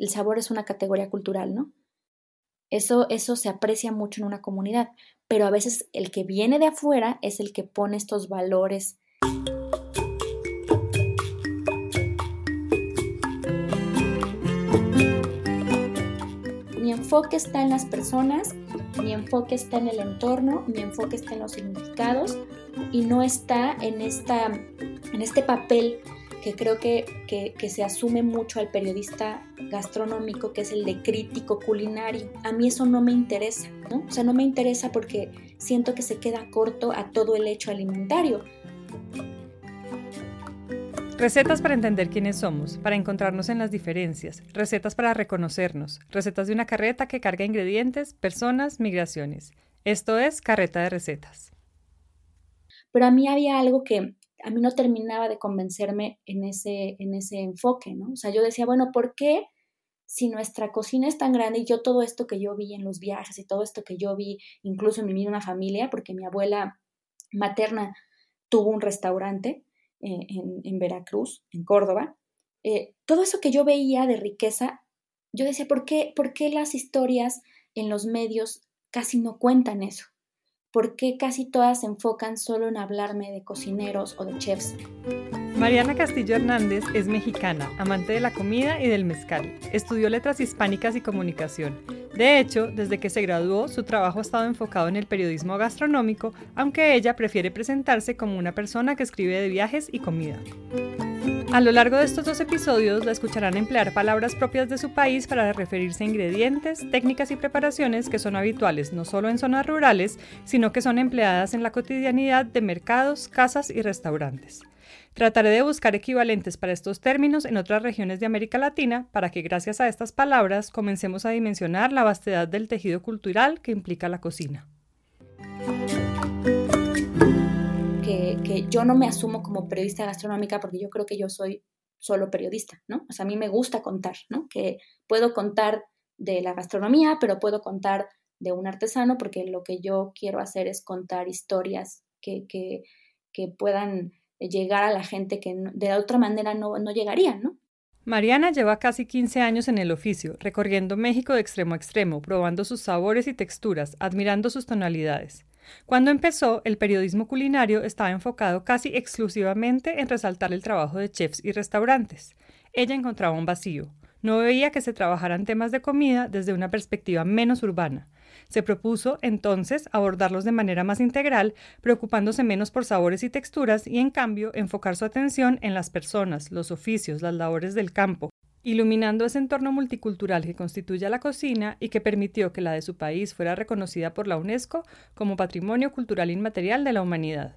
el sabor es una categoría cultural, ¿no? Eso, eso se aprecia mucho en una comunidad, pero a veces el que viene de afuera es el que pone estos valores. Mi enfoque está en las personas, mi enfoque está en el entorno, mi enfoque está en los significados y no está en, esta, en este papel que creo que, se asume mucho al periodista gastronómico, que es el de crítico culinario. A mí eso no me interesa, ¿no? O sea, no me interesa porque siento que se queda corto a todo el hecho alimentario. Recetas para entender quiénes somos, para encontrarnos en las diferencias, recetas para reconocernos, recetas de una carreta que carga ingredientes, personas, migraciones. Esto es Carreta de Recetas. Pero a mí había algo que, a mí no terminaba de convencerme en ese, en ese enfoque, ¿no? O sea, yo decía, bueno, ¿por qué si nuestra cocina es tan grande y yo todo esto que yo vi en los viajes y todo esto que yo vi incluso en mi misma familia, porque mi abuela materna tuvo un restaurante eh, en, Veracruz, en Córdoba, eh, todo eso que yo veía de riqueza, yo decía, ¿por qué, ¿por qué las historias en los medios casi no cuentan eso? ¿Por qué casi todas se enfocan solo en hablarme de cocineros o de chefs? Mariana Castillo Hernández es mexicana, amante de la comida y del mezcal. Estudió letras hispánicas y comunicación. De hecho, desde que se graduó, su trabajo ha estado enfocado en el periodismo gastronómico, aunque ella prefiere presentarse como una persona que escribe de viajes y comida. A lo largo de estos dos episodios la escucharán emplear palabras propias de su país para referirse a ingredientes, técnicas y preparaciones que son habituales no solo en zonas rurales, sino que son empleadas en la cotidianidad de mercados, casas y restaurantes. Trataré de buscar equivalentes para estos términos en otras regiones de América Latina para que gracias a estas palabras comencemos a dimensionar la vastedad del tejido cultural que implica la cocina. Yo no me asumo como periodista gastronómica porque yo creo que yo soy solo periodista, ¿no? O sea, a mí me gusta contar, ¿no? Que puedo contar de la gastronomía, pero puedo contar de un artesano porque lo que yo quiero hacer es contar historias que, que, puedan llegar a la gente que de otra manera no, no llegarían, ¿no? Mariana lleva casi 15 años en el oficio, recorriendo México de extremo a extremo, probando sus sabores y texturas, admirando sus tonalidades. Cuando empezó, el periodismo culinario estaba enfocado casi exclusivamente en resaltar el trabajo de chefs y restaurantes. Ella encontraba un vacío. No veía que se trabajaran temas de comida desde una perspectiva menos urbana. Se propuso entonces abordarlos de manera más integral, preocupándose menos por sabores y texturas y en cambio enfocar su atención en las personas, los oficios, las labores del campo, iluminando ese entorno multicultural que constituye la cocina y que permitió que la de su país fuera reconocida por la UNESCO como Patrimonio Cultural Inmaterial de la Humanidad.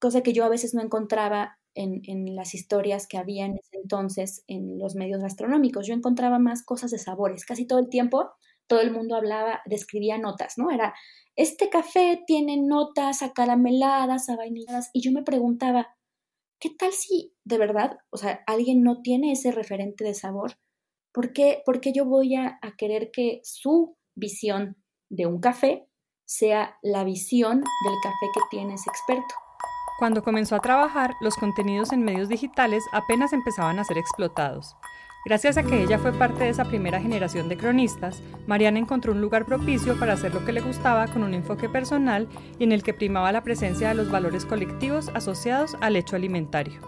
Cosa que yo a veces no encontraba en, en, las historias que había en ese entonces en los medios gastronómicos. Yo encontraba más cosas de sabores. Casi todo el tiempo todo el mundo hablaba, describía notas, ¿no? Era, este café tiene notas acarameladas, vainilladas. y yo me preguntaba, ¿qué tal si de verdad, o sea, alguien no tiene ese referente de sabor? ¿Por qué, yo voy a, querer que su visión de un café sea la visión del café que tiene ese experto? Cuando comenzó a trabajar, los contenidos en medios digitales apenas empezaban a ser explotados. Gracias a que ella fue parte de esa primera generación de cronistas, Mariana encontró un lugar propicio para hacer lo que le gustaba con un enfoque personal y en el que primaba la presencia de los valores colectivos asociados al hecho alimentario.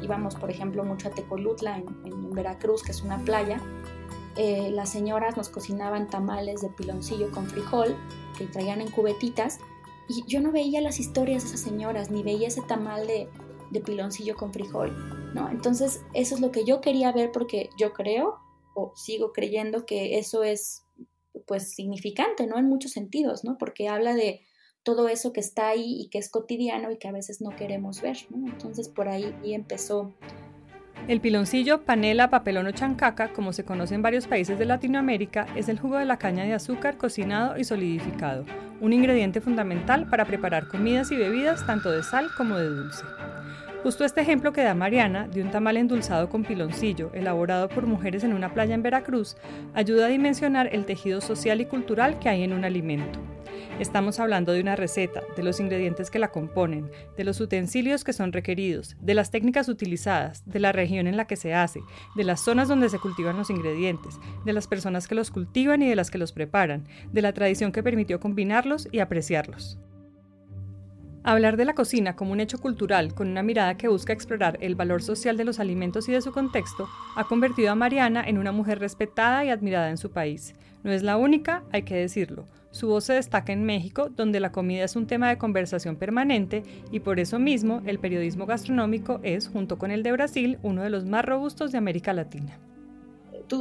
Íbamos, por ejemplo, mucho a Tecolutla, en, Veracruz, que es una playa. Eh, las señoras nos cocinaban tamales de piloncillo con frijol que traían en cubetitas y yo no veía las historias de esas señoras, ni veía ese tamal de, de piloncillo con frijol, ¿no? Entonces, eso es lo que yo quería ver porque yo creo o sigo creyendo que eso es pues significante, ¿no? En muchos sentidos, ¿no? Porque habla de todo eso que está ahí y que es cotidiano y que a veces no queremos ver, ¿no? Entonces por ahí empezó el piloncillo, panela, papelón o chancaca, como se conoce en varios países de Latinoamérica, es el jugo de la caña de azúcar cocinado y solidificado, un ingrediente fundamental para preparar comidas y bebidas tanto de sal como de dulce. Justo este ejemplo que da Mariana de un tamal endulzado con piloncillo, elaborado por mujeres en una playa en Veracruz, ayuda a dimensionar el tejido social y cultural que hay en un alimento. Estamos hablando de una receta, de los ingredientes que la componen, de los utensilios que son requeridos, de las técnicas utilizadas, de la región en la que se hace, de las zonas donde se cultivan los ingredientes, de las personas que los cultivan y de las que los preparan, de la tradición que permitió combinarlos y apreciarlos. Hablar de la cocina como un hecho cultural con una mirada que busca explorar el valor social de los alimentos y de su contexto ha convertido a Mariana en una mujer respetada y admirada en su país. No es la única, hay que decirlo. Su voz se destaca en México, donde la comida es un tema de conversación permanente y por eso mismo el periodismo gastronómico es, junto con el de Brasil, uno de los más robustos de América Latina.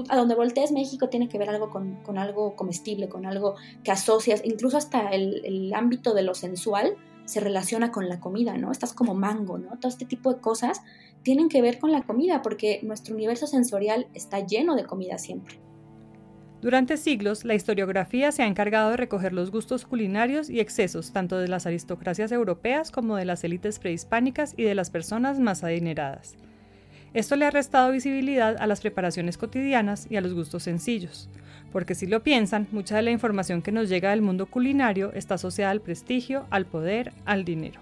A donde voltees México tiene que ver algo con, algo comestible, con algo que asocias, incluso hasta el ámbito de lo sensual se relaciona con la comida, ¿no? Estás como mango, ¿no? Todo este tipo de cosas tienen que ver con la comida porque nuestro universo sensorial está lleno de comida siempre. Durante siglos, la historiografía se ha encargado de recoger los gustos culinarios y excesos tanto de las aristocracias europeas como de las élites prehispánicas y de las personas más adineradas. Esto le ha restado visibilidad a las preparaciones cotidianas y a los gustos sencillos, porque si lo piensan, mucha de la información que nos llega del mundo culinario está asociada al prestigio, al poder, al dinero.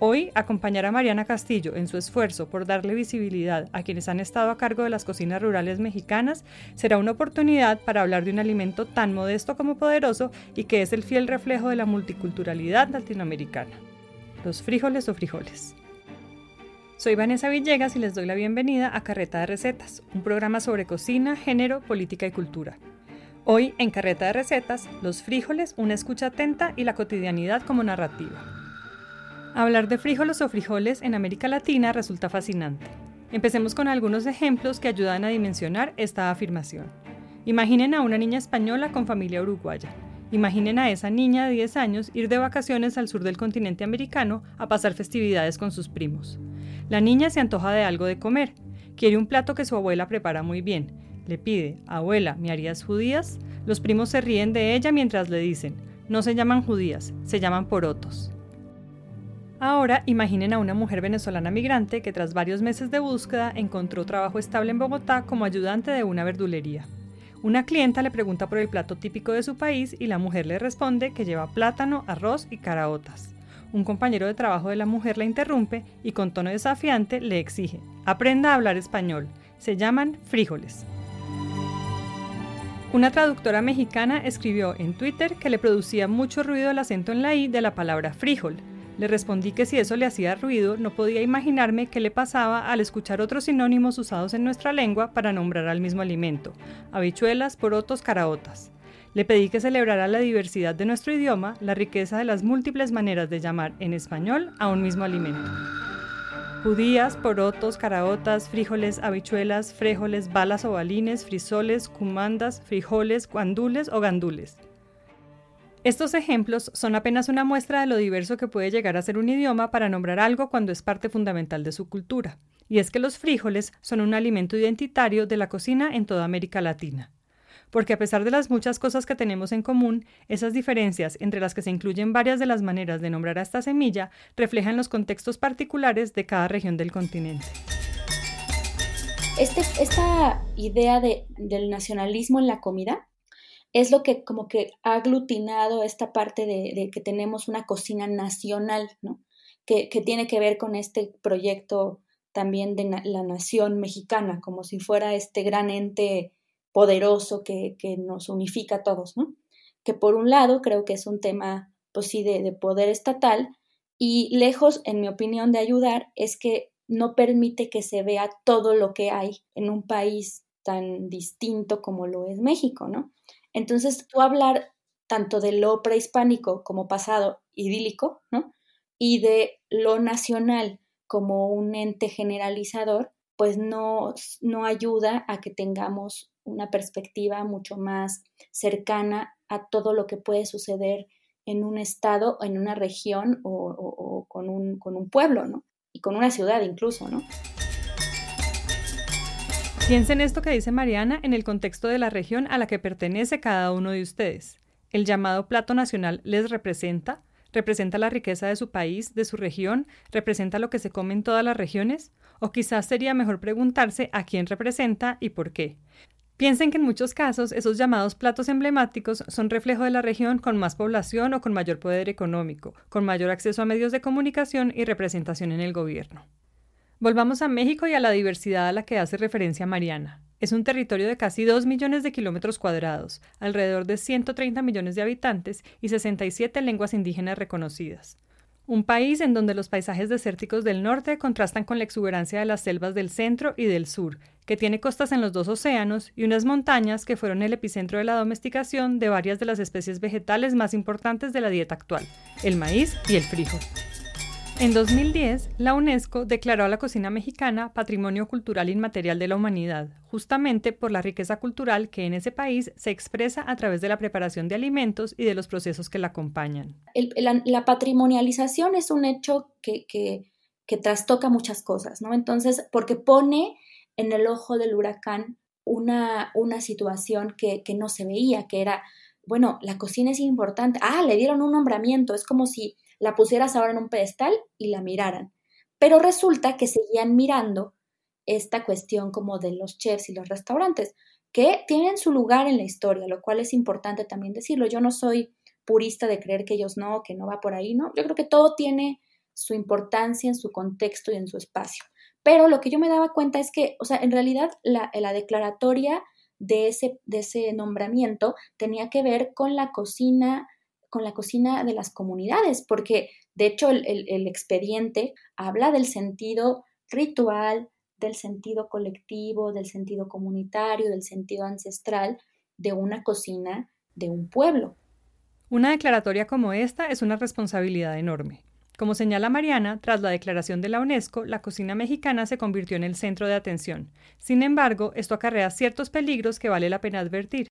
Hoy, acompañar a Mariana Castillo en su esfuerzo por darle visibilidad a quienes han estado a cargo de las cocinas rurales mexicanas será una oportunidad para hablar de un alimento tan modesto como poderoso y que es el fiel reflejo de la multiculturalidad latinoamericana. Los frijoles o frijoles. Soy Vanessa Villegas y les doy la bienvenida a Carreta de Recetas, un programa sobre cocina, género, política y cultura. Hoy, en Carreta de Recetas, los frijoles, una escucha atenta y la cotidianidad como narrativa. Hablar de frijoles o frijoles en América Latina resulta fascinante. Empecemos con algunos ejemplos que ayudan a dimensionar esta afirmación. Imaginen a una niña española con familia uruguaya. Imaginen a esa niña de 10 años ir de vacaciones al sur del continente americano a pasar festividades con sus primos. La niña se antoja de algo de comer. Quiere un plato que su abuela prepara muy bien. Le pide, abuela, ¿me harías judías? Los primos se ríen de ella mientras le dicen, no se llaman judías, se llaman porotos. Ahora imaginen a una mujer venezolana migrante que tras varios meses de búsqueda encontró trabajo estable en Bogotá como ayudante de una verdulería. Una clienta le pregunta por el plato típico de su país y la mujer le responde que lleva plátano, arroz y caraotas. Un compañero de trabajo de la mujer la interrumpe y con tono desafiante le exige, aprenda a hablar español. Se llaman frijoles. Una traductora mexicana escribió en Twitter que le producía mucho ruido el acento en la I de la palabra frijol, le respondí que si eso le hacía ruido, no podía imaginarme qué le pasaba al escuchar otros sinónimos usados en nuestra lengua para nombrar al mismo alimento, habichuelas, porotos, caraotas. Le pedí que celebrara la diversidad de nuestro idioma, la riqueza de las múltiples maneras de llamar en español a un mismo alimento. Judías, porotos, caraotas, frijoles, habichuelas, fréjoles, balas o balines, frisoles, cumandas, frijoles, guandules o gandules. Estos ejemplos son apenas una muestra de lo diverso que puede llegar a ser un idioma para nombrar algo cuando es parte fundamental de su cultura, y es que los frijoles son un alimento identitario de la cocina en toda América Latina. Porque a pesar de las muchas cosas que tenemos en común, esas diferencias entre las que se incluyen varias de las maneras de nombrar a esta semilla reflejan los contextos particulares de cada región del continente. Este, esta idea del nacionalismo en la comida es lo que como que ha aglutinado esta parte de, que tenemos una cocina nacional, ¿no? Que, tiene que ver con este proyecto también de la nación mexicana, como si fuera este gran ente poderoso que, nos unifica a todos, ¿no? Que por un lado creo que es un tema, pues sí, de, de poder estatal y lejos, en mi opinión, de ayudar, es que no permite que se vea todo lo que hay en un país tan distinto como lo es México, ¿no? Entonces, tú hablar tanto de lo prehispánico como pasado idílico, ¿no? Y de lo nacional como un ente generalizador, pues no, no ayuda a que tengamos una perspectiva mucho más cercana a todo lo que puede suceder en un estado, en una región o, con, un, con un pueblo, ¿no? Y con una ciudad incluso, ¿no? Piensen esto que dice Mariana en el contexto de la región a la que pertenece cada uno de ustedes. ¿El llamado plato nacional les representa? ¿Representa la riqueza de su país, de su región? ¿Representa lo que se come en todas las regiones? O quizás sería mejor preguntarse a quién representa y por qué. Piensen que en muchos casos esos llamados platos emblemáticos son reflejo de la región con más población o con mayor poder económico, con mayor acceso a medios de comunicación y representación en el gobierno. Volvamos a México y a la diversidad a la que hace referencia Mariana. Es un territorio de casi 2 millones de kilómetros cuadrados, alrededor de 130 millones de habitantes y 67 lenguas indígenas reconocidas. Un país en donde los paisajes desérticos del norte contrastan con la exuberancia de las selvas del centro y del sur, que tiene costas en los dos océanos y unas montañas que fueron el epicentro de la domesticación de varias de las especies vegetales más importantes de la dieta actual, el maíz y el frijol. En 2010, la UNESCO declaró a la cocina mexicana Patrimonio Cultural Inmaterial de la Humanidad, justamente por la riqueza cultural que en ese país se expresa a través de la preparación de alimentos y de los procesos que la acompañan. la, patrimonialización es un hecho que, que, trastoca muchas cosas, ¿no? Entonces, porque pone en el ojo del huracán una, una situación que, que no se veía, que era, bueno, la cocina es importante, ah, le dieron un nombramiento, es como si la pusieras ahora en un pedestal y la miraran. Pero resulta que seguían mirando esta cuestión como de los chefs y los restaurantes, que tienen su lugar en la historia, lo cual es importante también decirlo. Yo no soy purista de creer que ellos no, que no va por ahí, ¿no? Yo creo que todo tiene su importancia en su contexto y en su espacio. Pero lo que yo me daba cuenta es que, o sea, en realidad la, la declaratoria de ese, de ese nombramiento tenía que ver con la cocina con la cocina de las comunidades, porque de hecho el, expediente habla del sentido ritual, del sentido colectivo, del sentido comunitario, del sentido ancestral de una cocina de un pueblo. Una declaratoria como esta es una responsabilidad enorme. Como señala Mariana, tras la declaración de la UNESCO, la cocina mexicana se convirtió en el centro de atención. Sin embargo, esto acarrea ciertos peligros que vale la pena advertir.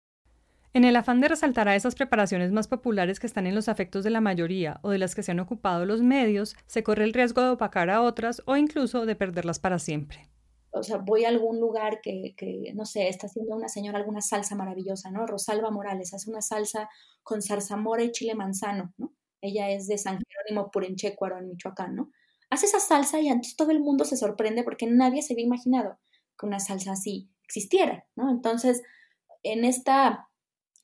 En el afán de resaltar a esas preparaciones más populares que están en los afectos de la mayoría o de las que se han ocupado los medios, se corre el riesgo de opacar a otras o incluso de perderlas para siempre. O sea, voy a algún lugar que, no sé, está haciendo una señora alguna salsa maravillosa, ¿no? Rosalba Morales hace una salsa con zarzamora y chile manzano, ¿no? Ella es de San Jerónimo Purenchecuaro, en Michoacán, ¿no? Hace esa salsa y antes todo el mundo se sorprende porque nadie se había imaginado que una salsa así existiera, ¿no? Entonces, en esta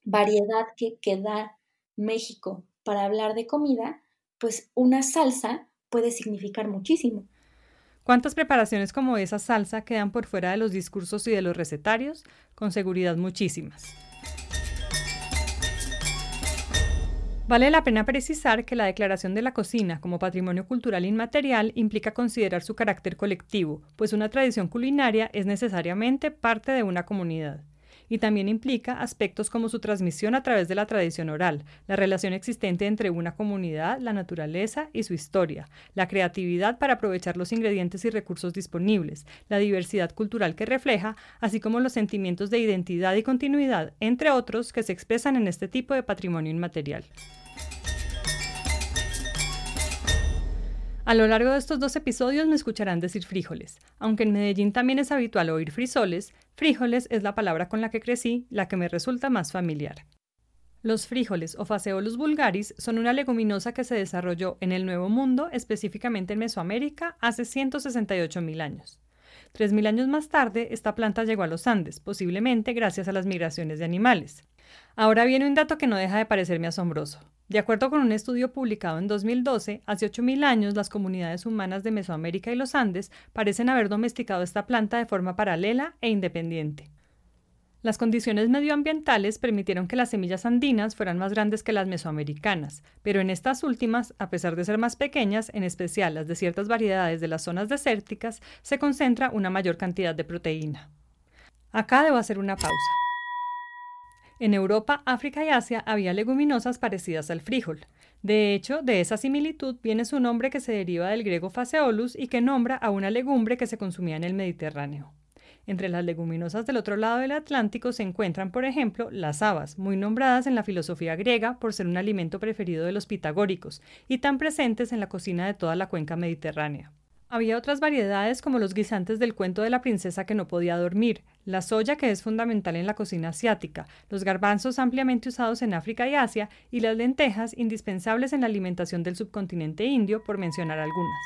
variedad que, que da México para hablar de comida, pues una salsa puede significar muchísimo. ¿Cuántas preparaciones como esa salsa quedan por fuera de los discursos y de los recetarios? Con seguridad muchísimas. Vale la pena precisar que la declaración de la cocina como patrimonio cultural inmaterial implica considerar su carácter colectivo, pues una tradición culinaria es necesariamente parte de una comunidad y también implica aspectos como su transmisión a través de la tradición oral, la relación existente entre una comunidad, la naturaleza y su historia, la creatividad para aprovechar los ingredientes y recursos disponibles, la diversidad cultural que refleja, así como los sentimientos de identidad y continuidad, entre otros, que se expresan en este tipo de patrimonio inmaterial. A lo largo de estos dos episodios me escucharán decir frijoles. Aunque en Medellín también es habitual oír frisoles, frijoles es la palabra con la que crecí, la que me resulta más familiar. Los frijoles o Faseolus vulgaris son una leguminosa que se desarrolló en el Nuevo Mundo, específicamente en Mesoamérica, hace 168.000 años. 3.000 años más tarde, esta planta llegó a los Andes, posiblemente gracias a las migraciones de animales. Ahora viene un dato que no deja de parecerme asombroso. De acuerdo con un estudio publicado en 2012, hace 8.000 años las comunidades humanas de Mesoamérica y los Andes parecen haber domesticado esta planta de forma paralela e independiente. Las condiciones medioambientales permitieron que las semillas andinas fueran más grandes que las mesoamericanas, pero en estas últimas, a pesar de ser más pequeñas, en especial las de ciertas variedades de las zonas desérticas, se concentra una mayor cantidad de proteína. Acá debo hacer una pausa. En Europa, África y Asia había leguminosas parecidas al frijol. De hecho, de esa similitud viene su nombre que se deriva del griego faseolus y que nombra a una legumbre que se consumía en el Mediterráneo. Entre las leguminosas del otro lado del Atlántico se encuentran, por ejemplo, las habas, muy nombradas en la filosofía griega por ser un alimento preferido de los pitagóricos y tan presentes en la cocina de toda la cuenca mediterránea. Había otras variedades como los guisantes del cuento de la princesa que no podía dormir, la soya que es fundamental en la cocina asiática, los garbanzos ampliamente usados en África y Asia y las lentejas indispensables en la alimentación del subcontinente indio, por mencionar algunas.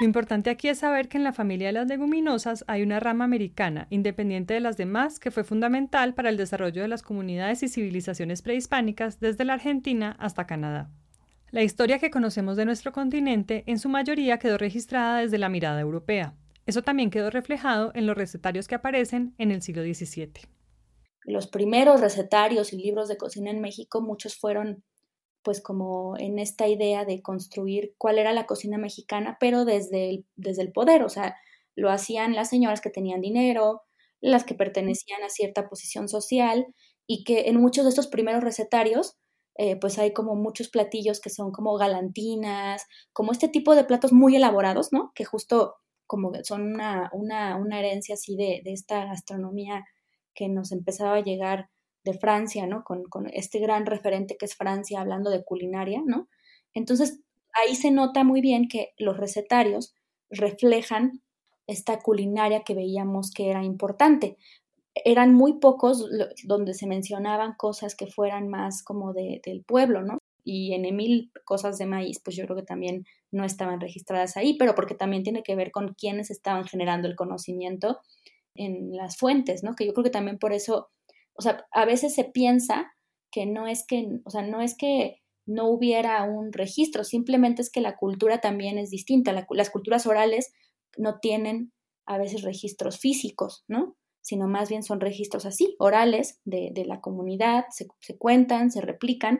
Lo importante aquí es saber que en la familia de las leguminosas hay una rama americana, independiente de las demás, que fue fundamental para el desarrollo de las comunidades y civilizaciones prehispánicas desde la Argentina hasta Canadá. La historia que conocemos de nuestro continente en su mayoría quedó registrada desde la mirada europea. Eso también quedó reflejado en los recetarios que aparecen en el siglo XVII. Los primeros recetarios y libros de cocina en México, muchos fueron pues como en esta idea de construir cuál era la cocina mexicana, pero desde el, desde el poder, o sea, lo hacían las señoras que tenían dinero, las que pertenecían a cierta posición social y que en muchos de estos primeros recetarios eh, pues hay como muchos platillos que son como galantinas, como este tipo de platos muy elaborados, ¿no? Que justo como son una, una, una herencia así de, de, esta gastronomía que nos empezaba a llegar de Francia, ¿no? Con, con, este gran referente que es Francia hablando de culinaria, ¿no? Entonces, ahí se nota muy bien que los recetarios reflejan esta culinaria que veíamos que era importante eran muy pocos donde se mencionaban cosas que fueran más como de, del pueblo, ¿no? Y en Emil, cosas de maíz, pues yo creo que también no estaban registradas ahí, pero porque también tiene que ver con quiénes estaban generando el conocimiento en las fuentes, ¿no? Que yo creo que también por eso, o sea, a veces se piensa que no es que, o sea, no es que no hubiera un registro, simplemente es que la cultura también es distinta. las culturas orales no tienen a veces registros físicos, ¿no? sino más bien son registros así, orales de, la comunidad, se, cuentan, se replican.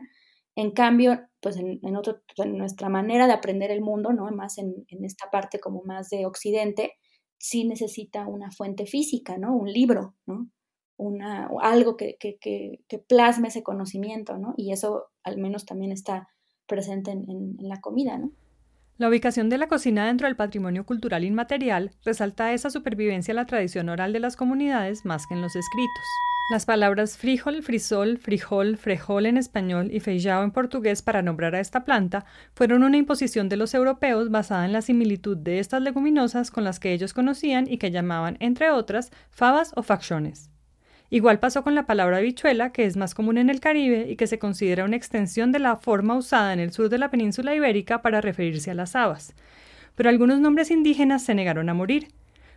En cambio, pues en, otro, en nuestra manera de aprender el mundo, ¿no? Más en, esta parte como más de Occidente, sí necesita una fuente física, ¿no? Un libro, ¿no? Una, algo que, que, que, plasme ese conocimiento, ¿no? Y eso al menos también está presente en, en la comida, ¿no? La ubicación de la cocina dentro del patrimonio cultural inmaterial resalta esa supervivencia a la tradición oral de las comunidades más que en los escritos. Las palabras frijol, frisol, frijol, frejol en español y feijao en portugués para nombrar a esta planta fueron una imposición de los europeos basada en la similitud de estas leguminosas con las que ellos conocían y que llamaban, entre otras, fabas o facciones. Igual pasó con la palabra habichuela, que es más común en el Caribe y que se considera una extensión de la forma usada en el sur de la península ibérica para referirse a las habas. Pero algunos nombres indígenas se negaron a morir.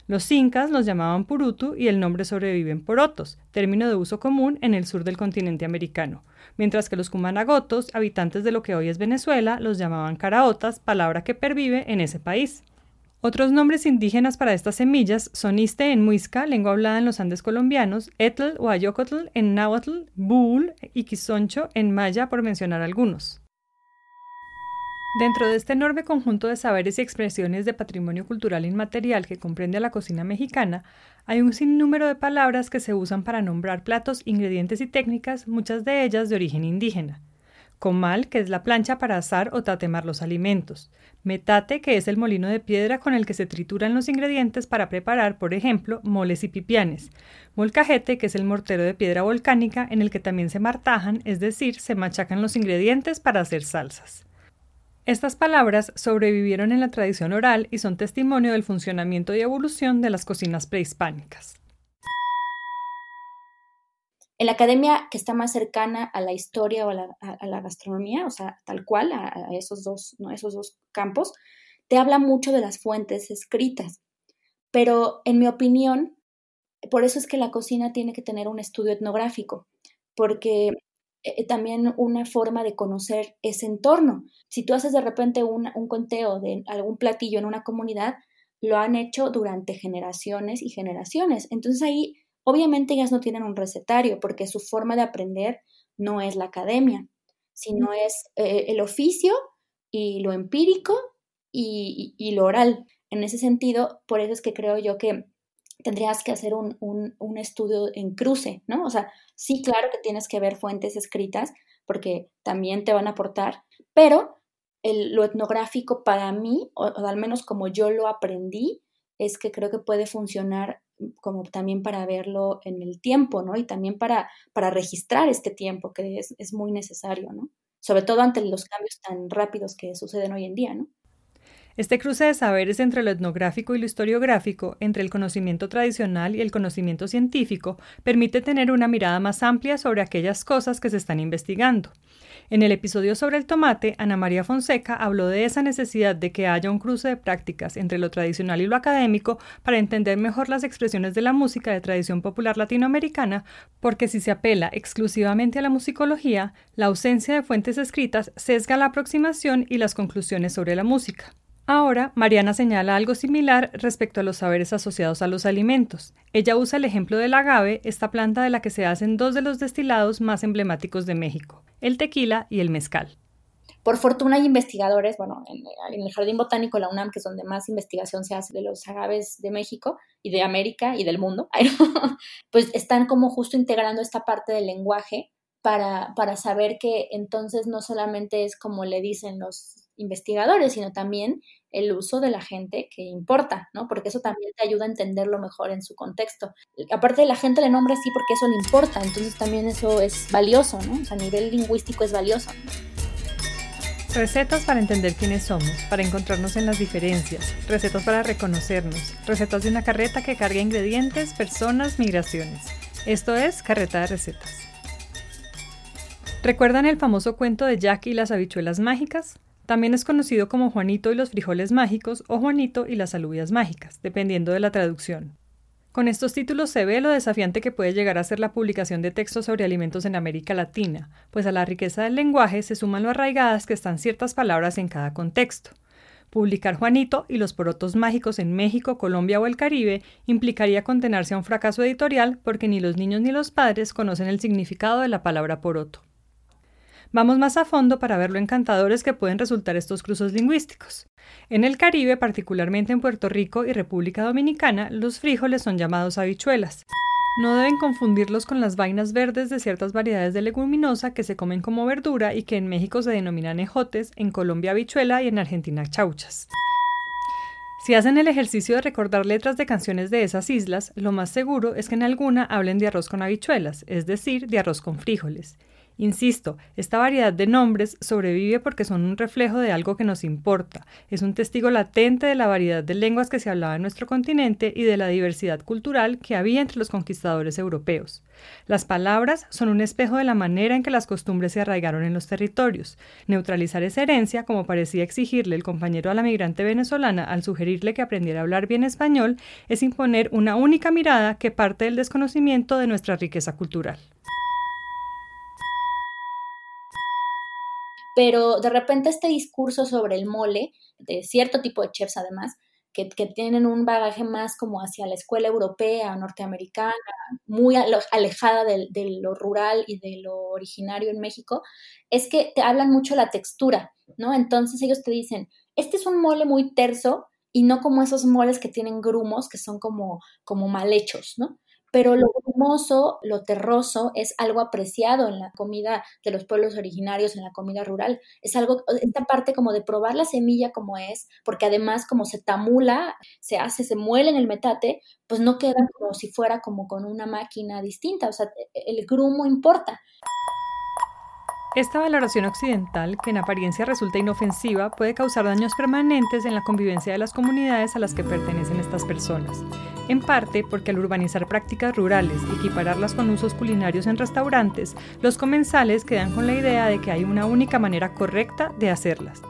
Los incas los llamaban purutu y el nombre sobrevive en porotos, término de uso común en el sur del continente americano, mientras que los cumanagotos, habitantes de lo que hoy es Venezuela, los llamaban caraotas, palabra que pervive en ese país. Otros nombres indígenas para estas semillas son iste en muisca, lengua hablada en los Andes colombianos, etl o ayocotl en náhuatl, buul y quisoncho en maya, por mencionar algunos. Dentro de este enorme conjunto de saberes y expresiones de patrimonio cultural inmaterial que comprende a la cocina mexicana, hay un sinnúmero de palabras que se usan para nombrar platos, ingredientes y técnicas, muchas de ellas de origen indígena. Comal, que es la plancha para asar o tatemar los alimentos, metate, que es el molino de piedra con el que se trituran los ingredientes para preparar, por ejemplo, moles y pipianes, molcajete, que es el mortero de piedra volcánica en el que también se martajan, es decir, se machacan los ingredientes para hacer salsas. Estas palabras sobrevivieron en la tradición oral y son testimonio del funcionamiento y evolución de las cocinas prehispánicas. En la academia que está más cercana a la historia o a la, gastronomía, o sea, tal cual, a, esos, dos, esos dos campos, te habla mucho de las fuentes escritas. Pero en mi opinión, por eso es que la cocina tiene que tener un estudio etnográfico, porque también una forma de conocer ese entorno. Si tú haces de repente un, un conteo de algún platillo en una comunidad, lo han hecho durante generaciones y generaciones. Entonces ahí Obviamente ellas no tienen un recetario porque su forma de aprender no es la academia, sino es eh, el oficio y lo empírico y, lo oral. En ese sentido, por eso es que creo yo que tendrías que hacer un, estudio en cruce, ¿no? O sea, sí, claro que tienes que ver fuentes escritas porque también te van a aportar, pero lo etnográfico para mí, o, al menos como yo lo aprendí, es que creo que puede funcionar como también para verlo en el tiempo, ¿no? Y también para, para registrar este tiempo que es, es muy necesario, ¿no? Sobre todo ante los cambios tan rápidos que suceden hoy en día, ¿no? Este cruce de saberes entre lo etnográfico y lo historiográfico, entre el conocimiento tradicional y el conocimiento científico, permite tener una mirada más amplia sobre aquellas cosas que se están investigando. En el episodio sobre el tomate, Ana María Fonseca habló de esa necesidad de que haya un cruce de prácticas entre lo tradicional y lo académico para entender mejor las expresiones de la música de tradición popular latinoamericana, porque si se apela exclusivamente a la musicología, la ausencia de fuentes escritas sesga la aproximación y las conclusiones sobre la música. Ahora, Mariana señala algo similar respecto a los saberes asociados a los alimentos. Ella usa el ejemplo del agave, esta planta de la que se hacen dos de los destilados más emblemáticos de México, el tequila y el mezcal. Por fortuna hay investigadores, bueno, en, el Jardín Botánico de la UNAM, que es donde más investigación se hace de los agaves de México y de América y del mundo, pues están como justo integrando esta parte del lenguaje para, para saber que entonces no solamente es como le dicen los investigadores, sino también el uso de la gente que importa, ¿no? Porque eso también te ayuda a entenderlo mejor en su contexto. Aparte la gente le nombra así porque eso le importa, entonces también eso es valioso, ¿no? A nivel lingüístico es valioso. Recetas para entender quiénes somos, para encontrarnos en las diferencias, recetas para reconocernos, recetas de una carreta que carga ingredientes, personas, migraciones. Esto es Carreta de Recetas. ¿Recuerdan el famoso cuento de Jack y las habichuelas mágicas? También es conocido como Juanito y los frijoles mágicos o Juanito y las alubias mágicas, dependiendo de la traducción. Con estos títulos se ve lo desafiante que puede llegar a ser la publicación de textos sobre alimentos en América Latina, pues a la riqueza del lenguaje se suman lo arraigadas que están ciertas palabras en cada contexto. Publicar Juanito y los porotos mágicos en México, Colombia o el Caribe implicaría condenarse a un fracaso editorial porque ni los niños ni los padres conocen el significado de la palabra poroto. Vamos más a fondo para ver lo encantadores que pueden resultar estos cruces lingüísticos. En el Caribe, particularmente en Puerto Rico y República Dominicana, los frijoles son llamados habichuelas. No deben confundirlos con las vainas verdes de ciertas variedades de leguminosa que se comen como verdura y que en México se denominan ejotes, en Colombia habichuela y en Argentina chauchas. Si hacen el ejercicio de recordar letras de canciones de esas islas, lo más seguro es que en alguna hablen de arroz con habichuelas, es decir, de arroz con frijoles. Insisto, esta variedad de nombres sobrevive porque son un reflejo de algo que nos importa, es un testigo latente de la variedad de lenguas que se hablaba en nuestro continente y de la diversidad cultural que había entre los conquistadores europeos. Las palabras son un espejo de la manera en que las costumbres se arraigaron en los territorios. Neutralizar esa herencia, como parecía exigirle el compañero a la migrante venezolana al sugerirle que aprendiera a hablar bien español, es imponer una única mirada que parte del desconocimiento de nuestra riqueza cultural. Pero de repente este discurso sobre el mole, de cierto tipo de chefs además, que, tienen un bagaje más como hacia la escuela europea, norteamericana, muy alejada de, lo rural y de lo originario en México, es que te hablan mucho la textura, ¿no? Entonces ellos te dicen, este es un mole muy terso y no como esos moles que tienen grumos que son como, como mal hechos, ¿no? Pero lo hermoso, lo terroso es algo apreciado en la comida de los pueblos originarios, en la comida rural. Es algo, esta parte como de probar la semilla como es, porque además como se tamula, se hace, se muele en el metate, pues no queda como si fuera como con una máquina distinta, o sea, el grumo importa. Esta valoración occidental, que en apariencia resulta inofensiva, puede causar daños permanentes en la convivencia de las comunidades a las que pertenecen estas personas, en parte porque al urbanizar prácticas rurales y equipararlas con usos culinarios en restaurantes, los comensales quedan con la idea de que hay una única manera correcta de hacerlas.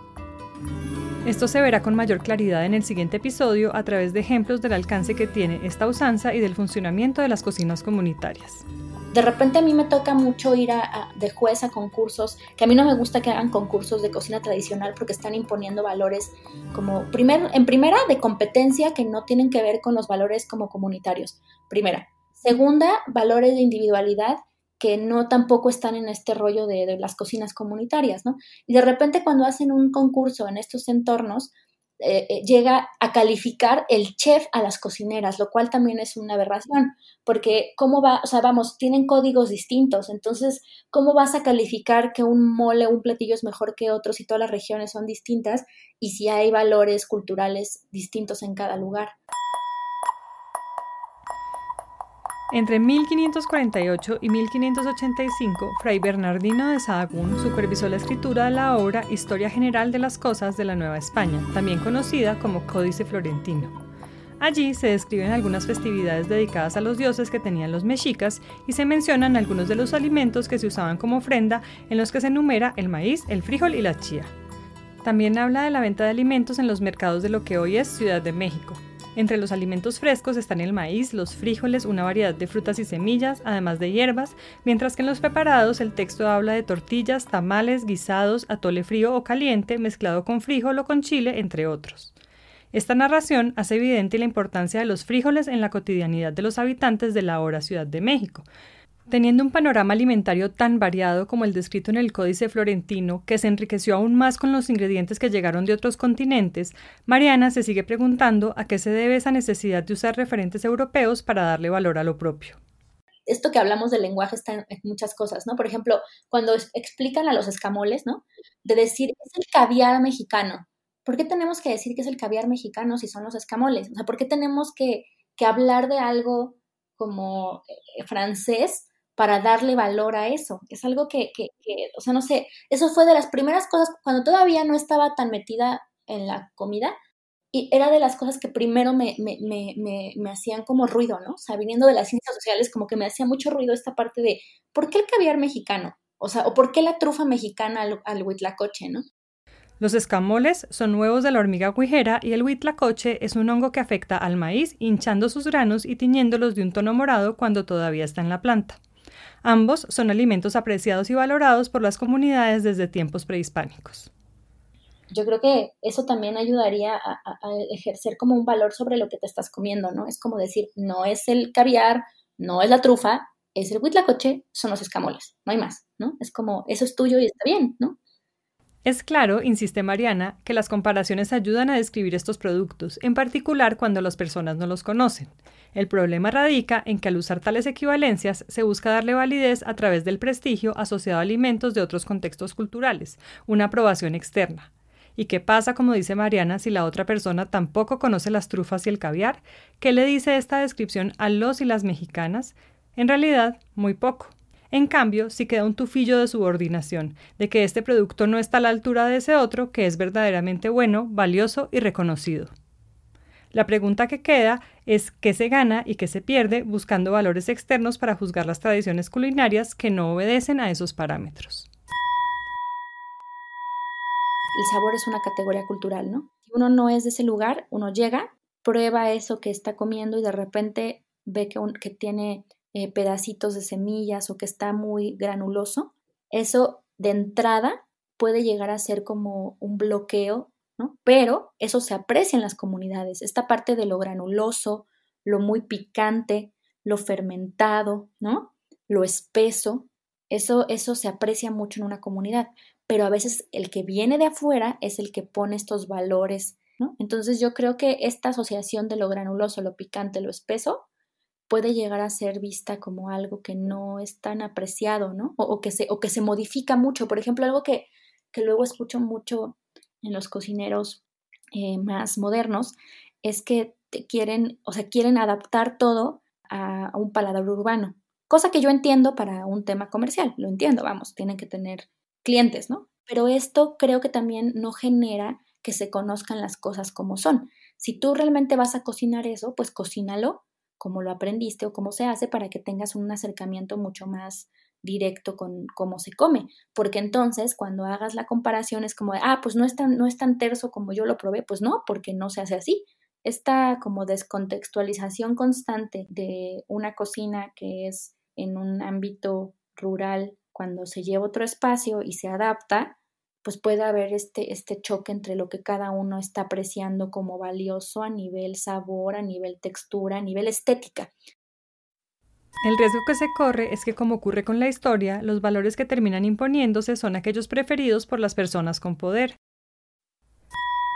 Esto se verá con mayor claridad en el siguiente episodio a través de ejemplos del alcance que tiene esta usanza y del funcionamiento de las cocinas comunitarias de repente a mí me toca mucho ir a, de juez a concursos, que a mí no me gusta que hagan concursos de cocina tradicional porque están imponiendo valores como, primer, en primera, de competencia que no tienen que ver con los valores como comunitarios, primera. Segunda, valores de individualidad que no tampoco están en este rollo de, las cocinas comunitarias, ¿no? Y de repente cuando hacen un concurso en estos entornos, eh, eh, llega a calificar el chef a las cocineras, lo cual también es una aberración, porque cómo va, o sea, vamos, tienen códigos distintos, entonces, ¿cómo vas a calificar que un mole, un platillo es mejor que otro si todas las regiones son distintas y si hay valores culturales distintos en cada lugar? Entre 1548 y 1585, Fray Bernardino de Sahagún supervisó la escritura de la obra Historia General de las Cosas de la Nueva España, también conocida como Códice Florentino. Allí se describen algunas festividades dedicadas a los dioses que tenían los mexicas y se mencionan algunos de los alimentos que se usaban como ofrenda en los que se enumera el maíz, el frijol y la chía. También habla de la venta de alimentos en los mercados de lo que hoy es Ciudad de México, entre los alimentos frescos están el maíz, los frijoles, una variedad de frutas y semillas, además de hierbas, mientras que en los preparados el texto habla de tortillas, tamales, guisados, atole frío o caliente mezclado con frijol o con chile, entre otros. Esta narración hace evidente la importancia de los frijoles en la cotidianidad de los habitantes de la ahora Ciudad de México, Teniendo un panorama alimentario tan variado como el descrito en el Códice Florentino, que se enriqueció aún más con los ingredientes que llegaron de otros continentes, Mariana se sigue preguntando a qué se debe esa necesidad de usar referentes europeos para darle valor a lo propio. Esto que hablamos del lenguaje está en, muchas cosas, ¿no? Por ejemplo, cuando explican a los escamoles, ¿no? De decir, es el caviar mexicano. ¿Por qué tenemos que decir que es el caviar mexicano si son los escamoles? O sea, ¿por qué tenemos que, que hablar de algo como eh, francés para darle valor a eso. Es algo que, que, o sea, no sé, eso fue de las primeras cosas, cuando todavía no estaba tan metida en la comida, y era de las cosas que primero me, me, me, me, hacían como ruido, ¿no? O sea, viniendo de las ciencias sociales, como que me hacía mucho ruido esta parte de, ¿por qué el caviar mexicano? O sea, o ¿por qué la trufa mexicana al, al huitlacoche, ¿no? Los escamoles son huevos de la hormiga guijera y el huitlacoche es un hongo que afecta al maíz hinchando sus granos y tiñéndolos de un tono morado cuando todavía está en la planta. Ambos son alimentos apreciados y valorados por las comunidades desde tiempos prehispánicos. Yo creo que eso también ayudaría a, ejercer como un valor sobre lo que te estás comiendo, ¿no? Es como decir, no es el caviar, no es la trufa, es el huitlacoche, son los escamoles, no hay más, ¿no? Es como, eso es tuyo y está bien, ¿no? Es claro, insiste Mariana, que las comparaciones ayudan a describir estos productos, en particular cuando las personas no los conocen. El problema radica en que al usar tales equivalencias se busca darle validez a través del prestigio asociado a alimentos de otros contextos culturales, una aprobación externa. ¿Y qué pasa, como dice Mariana, si la otra persona tampoco conoce las trufas y el caviar? ¿Qué le dice esta descripción a los y las mexicanas? En realidad, muy poco. En cambio, si queda un tufillo de subordinación, de que este producto no está a la altura de ese otro que es verdaderamente bueno, valioso y reconocido. La pregunta que queda es qué se gana y qué se pierde buscando valores externos para juzgar las tradiciones culinarias que no obedecen a esos parámetros. El sabor es una categoría cultural, ¿no? Si uno no es de ese lugar, uno llega, prueba eso que está comiendo y de repente ve que tiene eh, pedacitos de semillas o que está muy granuloso, eso de entrada puede llegar a ser como un bloqueo, ¿no? Pero eso se aprecia en las comunidades, esta parte de lo granuloso, lo muy picante, lo fermentado, ¿no? Lo espeso, eso, eso se aprecia mucho en una comunidad, pero a veces el que viene de afuera es el que pone estos valores, ¿no? Entonces yo creo que esta asociación de lo granuloso, lo picante, lo espeso, puede llegar a ser vista como algo que no es tan apreciado, ¿no? O, que, se, o que se modifica mucho. Por ejemplo, algo que, que luego escucho mucho en los cocineros eh, más modernos es que quieren, o sea, quieren adaptar todo a un paladar urbano, cosa que yo entiendo para un tema comercial, lo entiendo, vamos, tienen que tener clientes, ¿no? Pero esto creo que también no genera que se conozcan las cosas como son. Si tú realmente vas a cocinar eso, pues cocínalo cómo lo aprendiste o cómo se hace para que tengas un acercamiento mucho más directo con cómo se come, porque entonces cuando hagas la comparación es como ah, pues no es tan, no es tan terso como yo lo probé, pues no, porque no se hace así. Esta como descontextualización constante de una cocina que es en un ámbito rural, cuando se lleva otro espacio y se adapta, pues puede haber este, este choque entre lo que cada uno está apreciando como valioso a nivel sabor, a nivel textura, a nivel estética. El riesgo que se corre es que, como ocurre con la historia, los valores que terminan imponiéndose son aquellos preferidos por las personas con poder.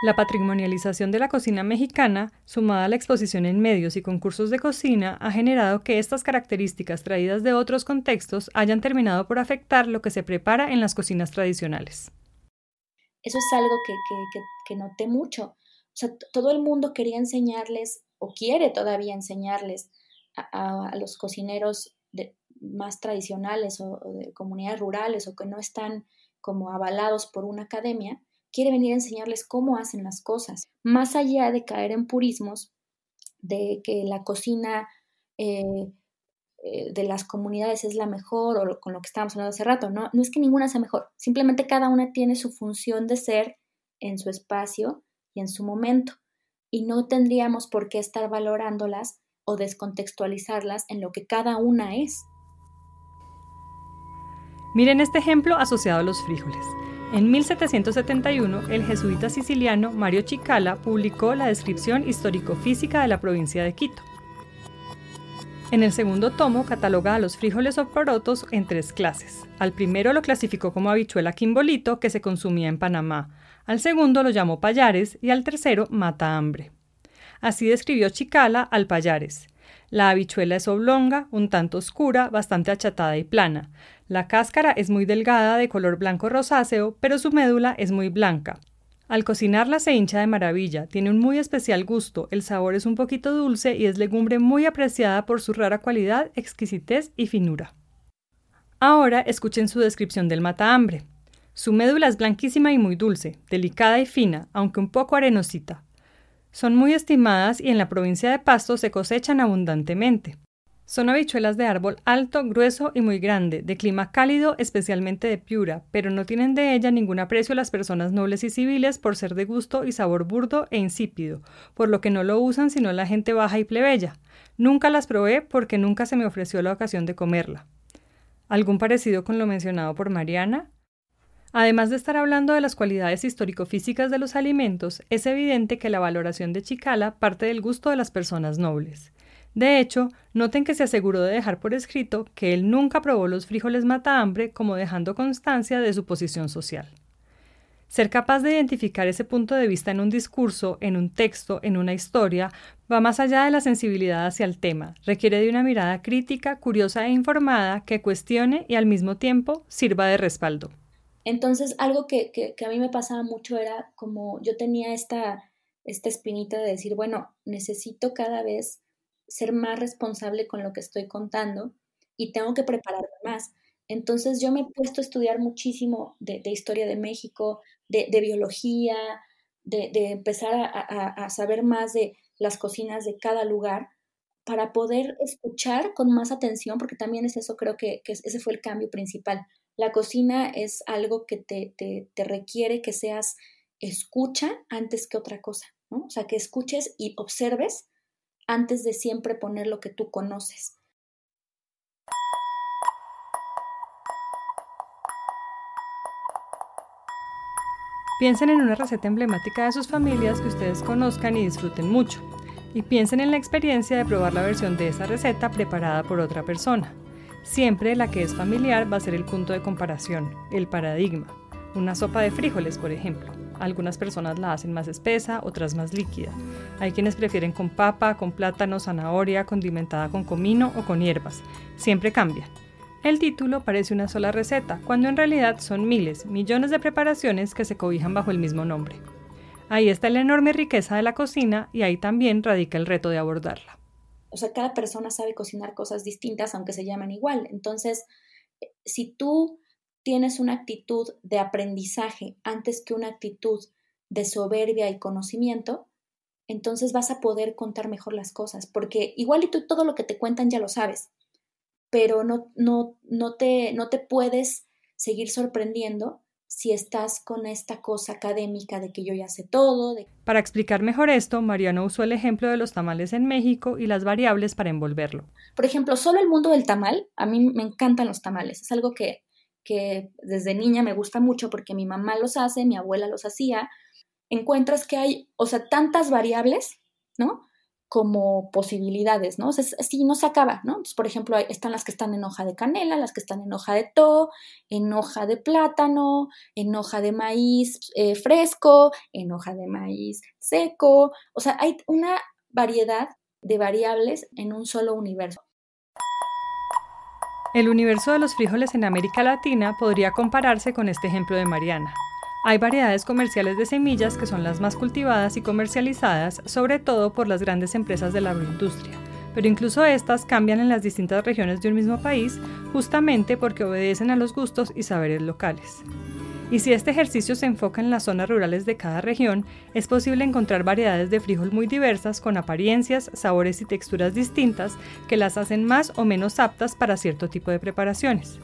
La patrimonialización de la cocina mexicana, sumada a la exposición en medios y concursos de cocina, ha generado que estas características traídas de otros contextos hayan terminado por afectar lo que se prepara en las cocinas tradicionales. Eso es algo que, que, noté mucho. O sea, todo el mundo quería enseñarles o quiere todavía enseñarles a, los cocineros más tradicionales o, de comunidades rurales o que no están como avalados por una academia, quiere venir a enseñarles cómo hacen las cosas, más allá de caer en purismos de que la cocina eh, eh, de las comunidades es la mejor o con lo que estábamos hablando hace rato, ¿no? No es que ninguna sea mejor, simplemente cada una tiene su función de ser en su espacio y en su momento y no tendríamos por qué estar valorándolas o descontextualizarlas en lo que cada una es. Miren este ejemplo asociado a los frijoles. En 1771, el jesuita siciliano Mario Chicala publicó la descripción histórico-física de la provincia de Quito. En el segundo tomo cataloga a los frijoles o porotos en tres clases. Al primero lo clasificó como habichuela quimbolito que se consumía en Panamá, al segundo lo llamó payares y al tercero mata hambre. Así describió Chicala al payares. La habichuela es oblonga, un tanto oscura, bastante achatada y plana. La cáscara es muy delgada, de color blanco rosáceo, pero su médula es muy blanca. Al cocinarla se hincha de maravilla, tiene un muy especial gusto, el sabor es un poquito dulce y es legumbre muy apreciada por su rara cualidad, exquisitez y finura. Ahora escuchen su descripción del matahambre. Su médula es blanquísima y muy dulce, delicada y fina, aunque un poco arenosita. Son muy estimadas y en la provincia de Pasto se cosechan abundantemente. Son habichuelas de árbol alto, grueso y muy grande, de clima cálido, especialmente de Piura, pero no tienen de ella ningún aprecio las personas nobles y civiles por ser de gusto y sabor burdo e insípido, por lo que no lo usan sino la gente baja y plebeya. Nunca las probé porque nunca se me ofreció la ocasión de comerla. ¿Algún parecido con lo mencionado por Mariana? Además de estar hablando de las cualidades histórico-físicas de los alimentos, es evidente que la valoración de Chicala parte del gusto de las personas nobles. De hecho, noten que se aseguró de dejar por escrito que él nunca probó los frijoles mata hambre como dejando constancia de su posición social. Ser capaz de identificar ese punto de vista en un discurso, en un texto, en una historia, va más allá de la sensibilidad hacia el tema, requiere de una mirada crítica, curiosa e informada que cuestione y al mismo tiempo sirva de respaldo. Entonces, algo que, a mí me pasaba mucho era como yo tenía esta, esta espinita de decir, bueno, necesito cada vez ser más responsable con lo que estoy contando y tengo que prepararme más. Entonces yo me he puesto a estudiar muchísimo de, historia de México, de, biología, de, empezar a, saber más de las cocinas de cada lugar para poder escuchar con más atención, porque también es eso, creo que, ese fue el cambio principal. La cocina es algo que te, te requiere que seas escucha antes que otra cosa, ¿no? O sea, que escuches y observes antes de siempre poner lo que tú conoces. Piensen en una receta emblemática de sus familias que ustedes conozcan y disfruten mucho. Y piensen en la experiencia de probar la versión de esa receta preparada por otra persona. Siempre la que es familiar va a ser el punto de comparación, el paradigma. Una sopa de frijoles, por ejemplo. Algunas personas la hacen más espesa, otras más líquida. Hay quienes prefieren con papa, con plátano, zanahoria, condimentada con comino o con hierbas. Siempre cambia. El título parece una sola receta, cuando en realidad son miles, millones de preparaciones que se cobijan bajo el mismo nombre. Ahí está la enorme riqueza de la cocina y ahí también radica el reto de abordarla. O sea, cada persona sabe cocinar cosas distintas aunque se llaman igual. Entonces, eh, si tú tienes una actitud de aprendizaje antes que una actitud de soberbia y conocimiento, entonces vas a poder contar mejor las cosas, porque igual y tú todo lo que te cuentan ya lo sabes, pero no, no, no, te, no te puedes seguir sorprendiendo si estás con esta cosa académica de que yo ya sé todo. Para explicar mejor esto, Mariano usó el ejemplo de los tamales en México y las variables para envolverlo. Por ejemplo, solo el mundo del tamal, a mí me encantan los tamales, es algo que que desde niña me gusta mucho porque mi mamá los hace, mi abuela los hacía, encuentras que hay, o sea, tantas variables, ¿no? Como posibilidades, ¿no? O sea, no se acaba, ¿no? Por ejemplo, están las que están en hoja de canela, las que están en hoja de to, en hoja de plátano, en hoja de maíz eh, fresco, en hoja de maíz seco. O sea, hay una variedad de variables en un solo universo. El universo de los frijoles en América Latina podría compararse con este ejemplo de Mariana. Hay variedades comerciales de semillas que son las más cultivadas y comercializadas, sobre todo por las grandes empresas de la agroindustria. pero incluso estas cambian en las distintas regiones de un mismo país justamente porque obedecen a los gustos y saberes locales. Y si este ejercicio se enfoca en las zonas rurales de cada región, es posible encontrar variedades de frijol muy diversas con apariencias, sabores y texturas distintas que las hacen más o menos aptas para cierto tipo de preparaciones.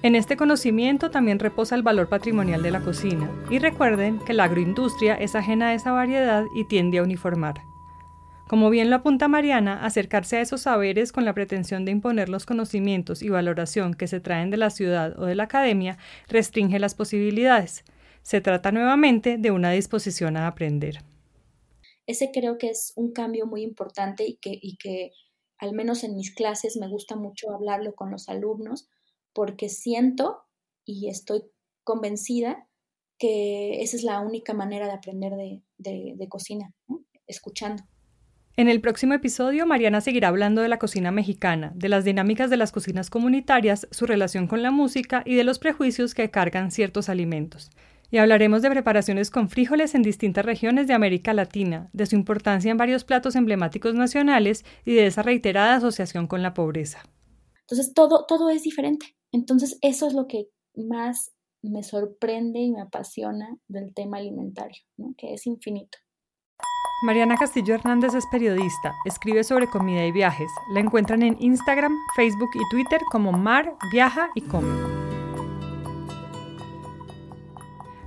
En este conocimiento también reposa el valor patrimonial de la cocina, y recuerden que la agroindustria es ajena a esa variedad y tiende a uniformar. Como bien lo apunta Mariana, acercarse a esos saberes con la pretensión de imponer los conocimientos y valoración que se traen de la ciudad o de la academia restringe las posibilidades. Se trata nuevamente de una disposición a aprender. Ese creo que es un cambio muy importante y que, y que al menos en mis clases me gusta mucho hablarlo con los alumnos porque siento y estoy convencida que esa es la única manera de aprender de, cocina, escuchando. En el próximo episodio, Mariana seguirá hablando de la cocina mexicana, de las dinámicas de las cocinas comunitarias, su relación con la música y de los prejuicios que cargan ciertos alimentos. Y hablaremos de preparaciones con frijoles en distintas regiones de América Latina, de su importancia en varios platos emblemáticos nacionales y de esa reiterada asociación con la pobreza. Entonces, todo, todo es diferente. Entonces, eso es lo que más me sorprende y me apasiona del tema alimentario, que es infinito. Mariana Castillo Hernández es periodista, escribe sobre comida y viajes. La encuentran en Instagram, Facebook y Twitter como Mar, Viaja y Come.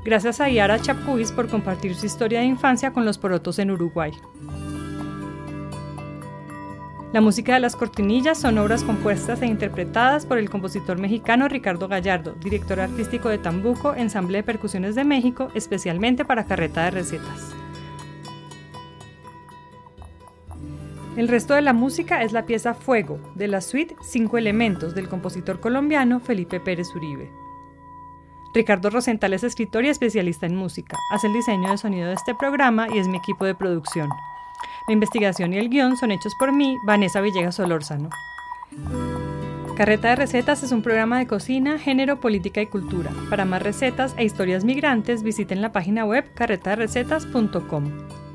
Gracias a Yara Chapuis por compartir su historia de infancia con los porotos en Uruguay. La música de las cortinillas son obras compuestas e interpretadas por el compositor mexicano Ricardo Gallardo, director artístico de Tambuco, Ensamble de Percusiones de México, especialmente para Carreta de Recetas. El resto de la música es la pieza Fuego, de la suite Cinco Elementos del compositor colombiano Felipe Pérez Uribe. Ricardo Rosenthal es escritor y especialista en música, hace el diseño de sonido de este programa y es mi equipo de producción. La investigación y el guion son hechos por mí, Vanessa Villegas Solórzano. Carreta de Recetas es un programa de cocina, género, política y cultura. Para más recetas e historias migrantes visiten la página web carretaderecetas.com.